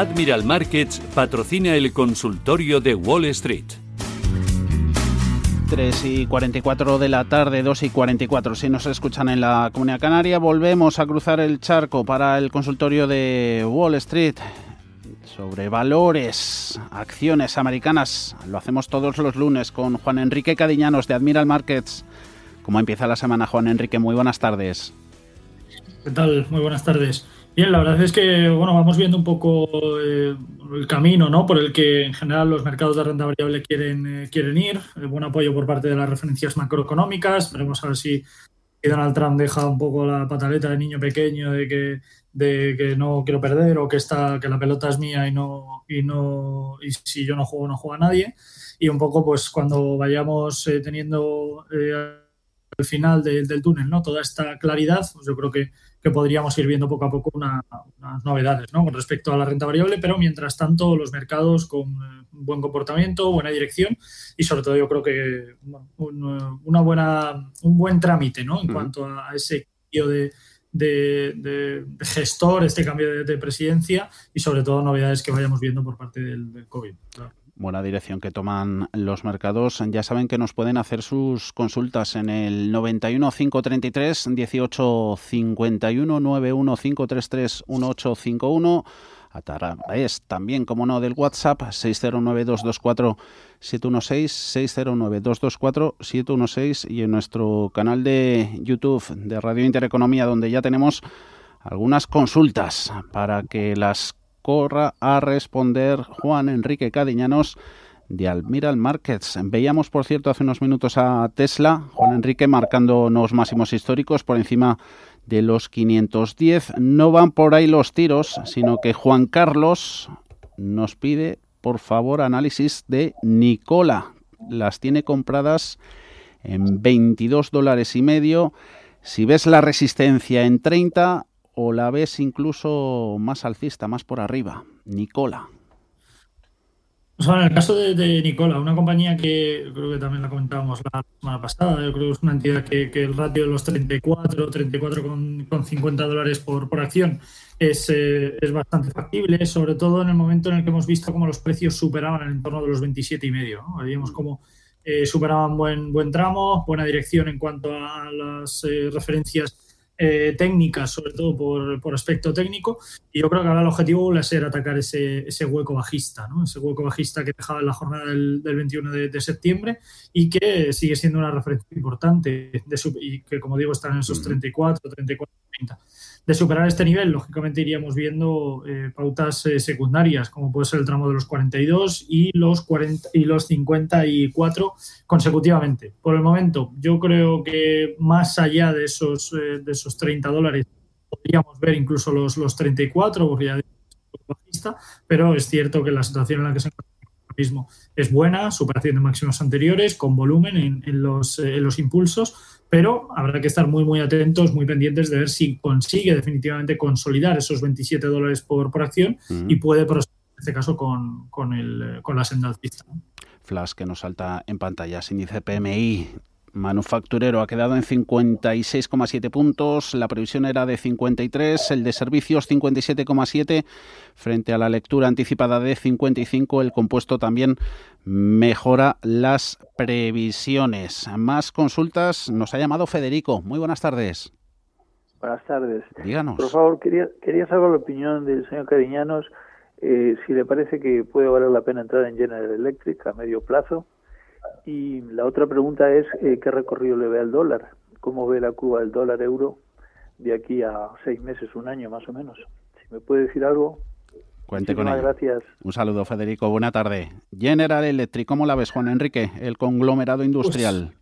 Admiral Markets patrocina el consultorio de Wall Street. 3 y 44 de la tarde, 2 y 44. Si nos escuchan en la Comunidad Canaria, volvemos a cruzar el charco para el consultorio de Wall Street sobre valores, acciones americanas. Lo hacemos todos los lunes con Juan Enrique Cadiñanos de Admiral Markets. ¿Cómo empieza la semana, Juan Enrique? Muy buenas tardes. ¿Qué tal? Muy buenas tardes. Bien, la verdad es que bueno, vamos viendo un poco eh, el camino ¿no? por el que en general los mercados de renta variable quieren, eh, quieren ir. Eh, buen apoyo por parte de las referencias macroeconómicas. Veremos a ver si Donald Trump deja un poco la pataleta de niño pequeño de que, de que no quiero perder o que, está, que la pelota es mía y, no, y, no, y si yo no juego no juega nadie. Y un poco pues cuando vayamos teniendo al final del túnel ¿no? toda esta claridad, pues yo creo que que podríamos ir viendo poco a poco unas novedades ¿no? con respecto a la renta variable, pero mientras tanto los mercados con eh, buen comportamiento, buena dirección y sobre todo yo creo que un, una buena, un buen trámite ¿no? en cuanto a ese cambio de, de, gestor, este cambio de, presidencia y sobre todo novedades que vayamos viendo por parte del, COVID buena dirección que toman los mercados. Ya saben que nos pueden hacer sus consultas en el 91 533 18 51 91 533 1851 a través también, como no, del WhatsApp 609-224-716, 609-224-716 y en nuestro canal de YouTube de Radio Intereconomía, donde ya tenemos algunas consultas para que las corra a responder Juan Enrique Cadiñanos de Almiral Markets. Veíamos, por cierto, hace unos minutos a Tesla, Juan Enrique marcando unos máximos históricos por encima de los 510. No van por ahí los tiros, sino que Juan Carlos nos pide, por favor, análisis de Nicola. Las tiene compradas en 22 dólares y medio. Si ves la resistencia en 30, o la ves incluso más alcista, más por arriba? Nicola. en el caso de, Nicola, una compañía que creo que también la comentábamos la semana pasada, yo creo que es una entidad que, el ratio de los 34, 34 con, con 50 dólares por, acción es, eh, es, bastante factible, sobre todo en el momento en el que hemos visto cómo los precios superaban el entorno de los 27 y medio. ¿no? Cómo eh, superaban buen, buen tramo, buena dirección en cuanto a las eh, referencias eh, técnicas, sobre todo por, aspecto técnico, y yo creo que ahora el objetivo va a ser atacar ese, ese hueco bajista, ¿no? ese hueco bajista que dejaba en la jornada del, 21 de, septiembre y que sigue siendo una referencia importante de y que, como digo, están en esos 34, 34, 30 de superar este nivel, lógicamente iríamos viendo eh, pautas eh, secundarias, como puede ser el tramo de los 42 y los, 40, y los 54 consecutivamente. Por el momento, yo creo que más allá de esos, eh, de esos 30 dólares, podríamos ver incluso los, los 34, porque ya bajista, pero es cierto que la situación en la que se encuentra mismo. Es buena, superación de máximos anteriores, con volumen en, en, los, en los impulsos, pero habrá que estar muy, muy atentos, muy pendientes de ver si consigue definitivamente consolidar esos 27 dólares por, por acción y puede proceder, en este caso, con, con, el, con la senda alcista. Flash que nos salta en pantalla, índice PMI manufacturero ha quedado en 56,7 puntos, la previsión era de 53, el de servicios 57,7 frente a la lectura anticipada de 55, el compuesto también mejora las previsiones. Más consultas, nos ha llamado Federico. Muy buenas tardes. Buenas tardes. Díganos. Por favor, quería, quería saber la opinión del señor Cariñanos, eh, si le parece que puede valer la pena entrar en General Electric a medio plazo y la otra pregunta es, eh, ¿qué recorrido le ve al dólar? ¿Cómo ve la curva del dólar euro de aquí a seis meses, un año más o menos? Si me puede decir algo. Cuente con ello. gracias. Un saludo, Federico. Buena tarde. General Electric, ¿cómo la ves, Juan Enrique? El conglomerado industrial.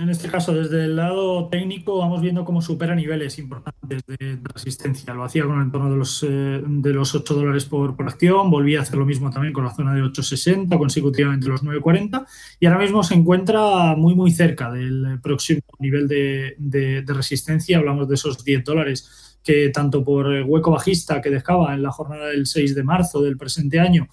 En este caso, desde el lado técnico, vamos viendo cómo supera niveles importantes de, resistencia. Lo hacía con el entorno de los, eh, de los 8 dólares por, acción, volvía a hacer lo mismo también con la zona de 8,60, consecutivamente los 9,40, y ahora mismo se encuentra muy, muy cerca del próximo nivel de, de resistencia. Hablamos de esos 10 dólares que tanto por hueco bajista que dejaba en la jornada del 6 de marzo del presente año,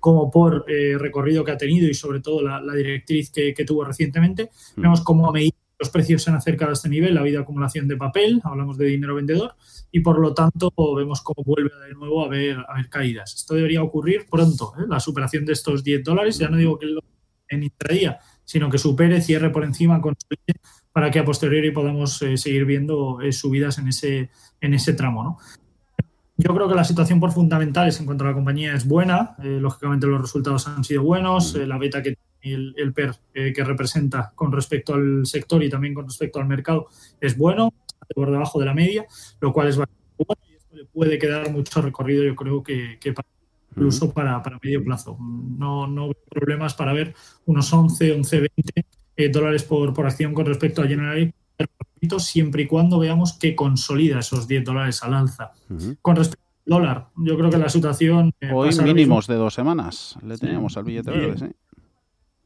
como por eh, recorrido que ha tenido y sobre todo la, directriz que, tuvo recientemente. Mm. Vemos cómo a medida que los precios se han acercado a este nivel, ha habido acumulación de papel, hablamos de dinero vendedor, y por lo tanto vemos cómo vuelve de nuevo a haber, a haber caídas. Esto debería ocurrir pronto, ¿eh? la superación de estos 10 dólares, ya no digo que en intradía, sino que supere, cierre por encima, para que a posteriori podamos eh, seguir viendo subidas en ese, en ese tramo. ¿no? Yo creo que la situación por fundamentales en cuanto a la compañía es buena. Eh, lógicamente los resultados han sido buenos. Eh, la beta que el, el PER eh, que representa con respecto al sector y también con respecto al mercado es bueno, por debajo de la media, lo cual es bastante bueno y esto le puede quedar mucho recorrido, yo creo que, incluso para, para, medio plazo. No, no veo problemas para ver unos 11, 11, 20 dólares por, por acción con respecto a General siempre y cuando veamos que consolida esos 10 dólares al alza. Con respecto al dólar, yo creo que la situación... Eh, Hoy mínimos de dos semanas. Le teníamos al billete verde,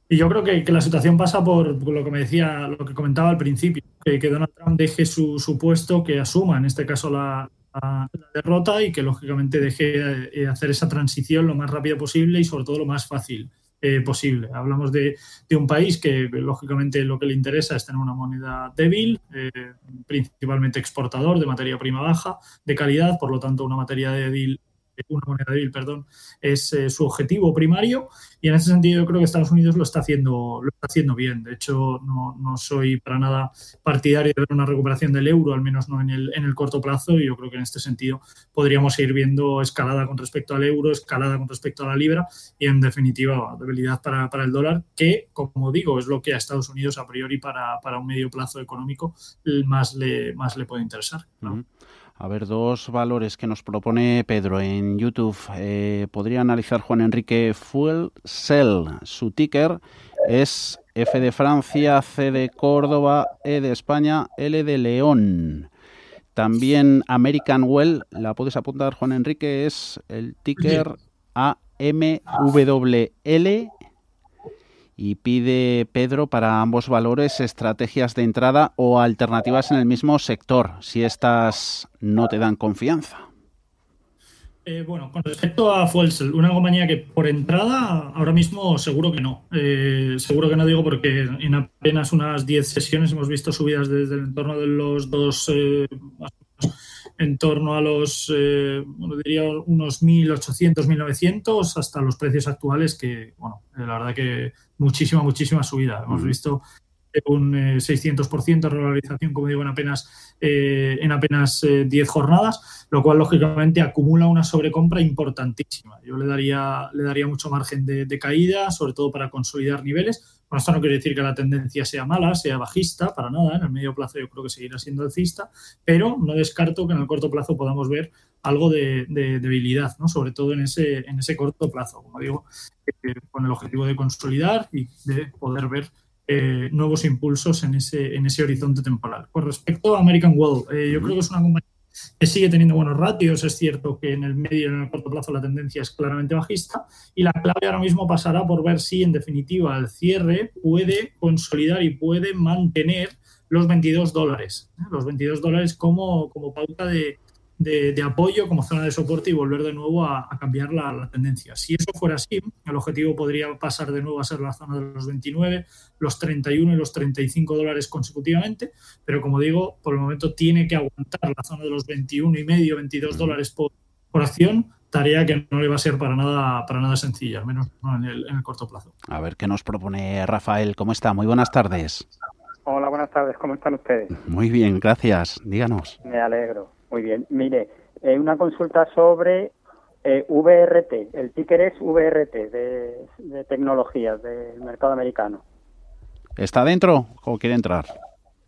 Y yo creo que, la situación pasa por, lo que me decía, lo que comentaba al principio, que, Donald Trump deje su, puesto, que asuma en este caso la, derrota y que lógicamente deje eh, hacer esa transición lo más rápido posible y sobre todo lo más fácil. Eh, posible. Hablamos de, un país que, lógicamente, lo que le interesa es tener una moneda débil, eh, principalmente exportador de materia prima baja, de calidad, por lo tanto, una materia débil una moneda débil, perdón, es eh, su objetivo primario y en ese sentido yo creo que Estados Unidos lo está haciendo, lo está haciendo bien. De hecho, no, no soy para nada partidario de una recuperación del euro, al menos no en el, en el corto plazo, y yo creo que en este sentido podríamos ir viendo escalada con respecto al euro, escalada con respecto a la libra y en definitiva debilidad para, para el dólar, que como digo es lo que a Estados Unidos a priori para, para un medio plazo económico más le, más le puede interesar. A ver, dos valores que nos propone Pedro en YouTube. Eh, podría analizar Juan Enrique Fuel Cell. Su ticker es F de Francia, C de Córdoba, E de España, L de León. También American Well, la puedes apuntar Juan Enrique, es el ticker AMWL y pide Pedro para ambos valores estrategias de entrada o alternativas en el mismo sector, si estas no te dan confianza. Eh, bueno, con respecto a Fuelsel, una compañía que por entrada ahora mismo seguro que no. Eh, seguro que no digo porque en apenas unas 10 sesiones hemos visto subidas desde el entorno de los dos, eh, en torno a los, bueno, diría unos 1.800, 1.900 hasta los precios actuales que, bueno, la verdad que muchísima, muchísima subida. Hemos visto un 600% de revalorización, como digo, en apenas, eh, en apenas 10 eh, jornadas, lo cual lógicamente acumula una sobrecompra importantísima. Yo le daría, le daría mucho margen de, caída, sobre todo para consolidar niveles. Bueno, esto no quiere decir que la tendencia sea mala, sea bajista, para nada. En el medio plazo yo creo que seguirá siendo alcista, pero no descarto que en el corto plazo podamos ver algo de, debilidad, ¿no? sobre todo en ese, en ese corto plazo, como digo, eh, con el objetivo de consolidar y de poder ver eh, nuevos impulsos en ese, en ese horizonte temporal. Con respecto a American World, eh, yo creo que es una compañía que sigue teniendo buenos ratios. Es cierto que en el medio y en el corto plazo la tendencia es claramente bajista y la clave ahora mismo pasará por ver si en definitiva el cierre puede consolidar y puede mantener los 22 dólares. Los 22 dólares como, como pauta de, de, apoyo como zona de soporte y volver de nuevo a, cambiar la, tendencia. Si eso fuera así, el objetivo podría pasar de nuevo a ser la zona de los 29, los 31 y los 35 dólares consecutivamente, pero como digo, por el momento tiene que aguantar la zona de los 21 y medio, 22 dólares por, acción, tarea que no le va a ser para nada, para nada sencilla, al menos en el, en el corto plazo. A ver qué nos propone Rafael. ¿Cómo está? Muy buenas tardes. Hola, buenas tardes. ¿Cómo están ustedes? Muy bien, gracias. Díganos. Me alegro. Muy bien. Mire, eh, una consulta sobre eh, VRT. El ticker es VRT de, de tecnologías del mercado americano. ¿Está dentro o quiere entrar,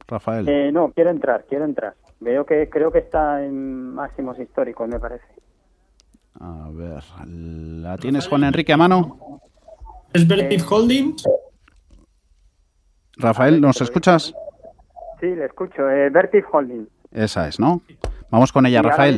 Rafael? Eh, no, quiero entrar, quiero entrar. Veo que creo que está en máximos históricos, me parece. A ver, ¿la tienes Juan Enrique a mano? ¿Es Vertiv Holdings? Rafael, ¿nos escuchas? Sí, le escucho. Eh, Vertiv Holding. Esa es, ¿no? Vamos con ella, Rafael.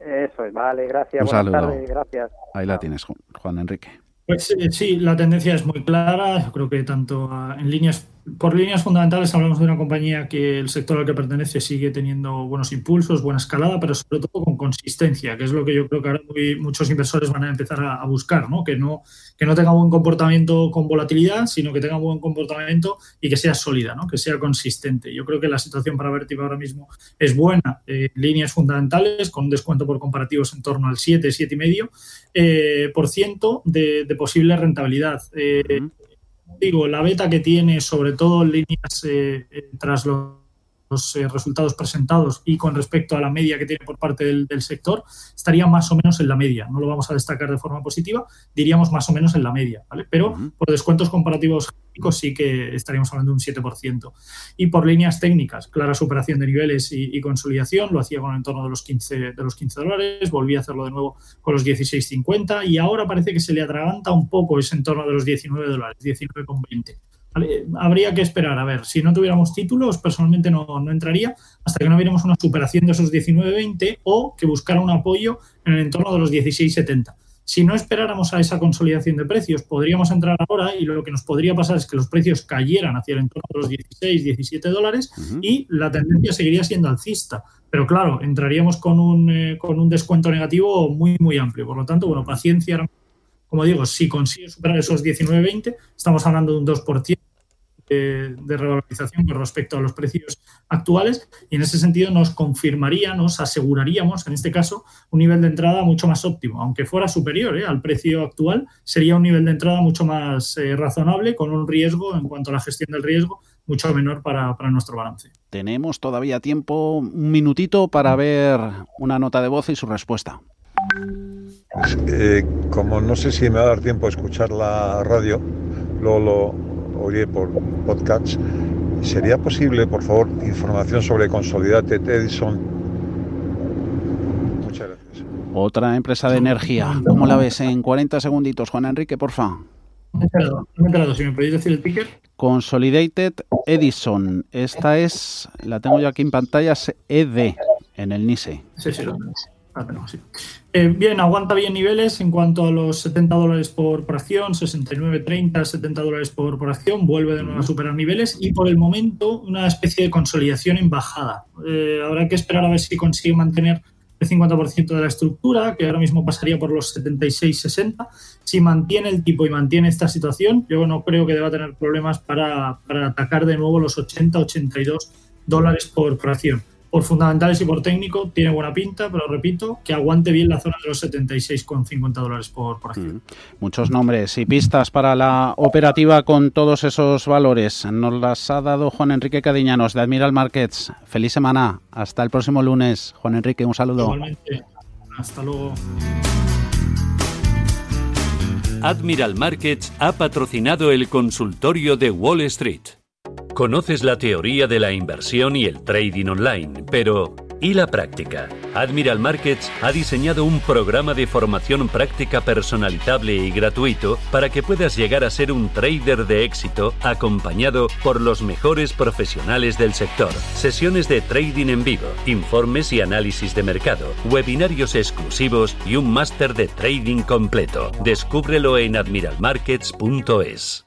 eso es, vale, gracias. Un Buenas saludo. tardes, gracias. Ahí la tienes, Juan Enrique. Pues eh, sí, la tendencia es muy clara. Yo creo que tanto en líneas por líneas fundamentales hablamos de una compañía que el sector al que pertenece sigue teniendo buenos impulsos, buena escalada, pero sobre todo con consistencia, que es lo que yo creo que ahora muchos inversores van a empezar a, buscar, ¿no? Que, no, que no tenga buen comportamiento con volatilidad, sino que tenga buen comportamiento y que sea sólida, ¿no? que sea consistente. Yo creo que la situación para Vertiva ahora mismo es buena. Eh, líneas fundamentales con descuento por comparativos en torno al 7, 7,5% eh, por ciento de, de posible rentabilidad. Eh, digo, la beta que tiene, sobre todo en líneas eh, eh, tras los los eh, resultados presentados y con respecto a la media que tiene por parte del, sector, estaría más o menos en la media. No lo vamos a destacar de forma positiva, diríamos más o menos en la media, ¿vale? Pero por descuentos comparativos sí que estaríamos hablando de un 7%. Y por líneas técnicas, clara superación de niveles y, consolidación, lo hacía con el entorno de los 15, de los 15 dólares, volví a hacerlo de nuevo con los 16,50 y ahora parece que se le atraganta un poco ese entorno de los 19 dólares, 19,20. Habría que esperar, a ver, si no tuviéramos títulos, personalmente no, entraría hasta que no viéramos una superación de esos 19.20 o que buscara un apoyo en el entorno de los 16.70. Si no esperáramos a esa consolidación de precios, podríamos entrar ahora y lo que nos podría pasar es que los precios cayeran hacia el entorno de los 16, 17 dólares y la tendencia seguiría siendo alcista. Pero claro, entraríamos con un, eh, con un descuento negativo muy, muy amplio. Por lo tanto, bueno, paciencia. Como digo, si consigue superar esos 19.20, estamos hablando de un 2% de, revalorización con respecto a los precios actuales y en ese sentido nos confirmaría, nos aseguraríamos, en este caso, un nivel de entrada mucho más óptimo, aunque fuera superior ¿eh? al precio actual, sería un nivel de entrada mucho más eh, razonable con un riesgo en cuanto a la gestión del riesgo mucho menor para, nuestro balance. Tenemos todavía tiempo, un minutito para ver una nota de voz y su respuesta. Eh, como no sé si me va a dar tiempo a escuchar la radio, lo, lo, oye por podcast. ¿Sería posible, por favor, información sobre Consolidate Edison? Muchas gracias. Otra empresa de energía. ¿Cómo la ves en 40 segunditos, Juan Enrique, porfa? No si me podéis decir el ticker. Consolidated Edison. Esta es, la tengo yo aquí en pantalla, es ED en el NISE. Sí, sí, lo eh, bien, aguanta bien niveles en cuanto a los 70 dólares por, por acción, 69.30, 70 dólares por, por acción, vuelve de nuevo a superar niveles y por el momento una especie de consolidación en bajada. Eh, habrá que esperar a ver si consigue mantener el 50% de la estructura, que ahora mismo pasaría por los 76-60. Si mantiene el tipo y mantiene esta situación, yo no creo que deba tener problemas para, para atacar de nuevo los 80-82 dólares por, por acción por fundamentales y por técnico tiene buena pinta, pero repito, que aguante bien la zona de los 76,50 dólares por, por acción. Muchos nombres y pistas para la operativa con todos esos valores. Nos las ha dado Juan Enrique Cadiñanos de Admiral Markets. Feliz semana. Hasta el próximo lunes. Juan Enrique, un saludo. Igualmente. Hasta luego. Admiral Markets ha patrocinado el consultorio de Wall Street. Conoces la teoría de la inversión y el trading online, pero ¿y la práctica? Admiral Markets ha diseñado un programa de formación práctica personalizable y gratuito para que puedas llegar a ser un trader de éxito acompañado por los mejores profesionales del sector. Sesiones de trading en vivo, informes y análisis de mercado, webinarios exclusivos y un máster de trading completo. Descúbrelo en admiralmarkets.es.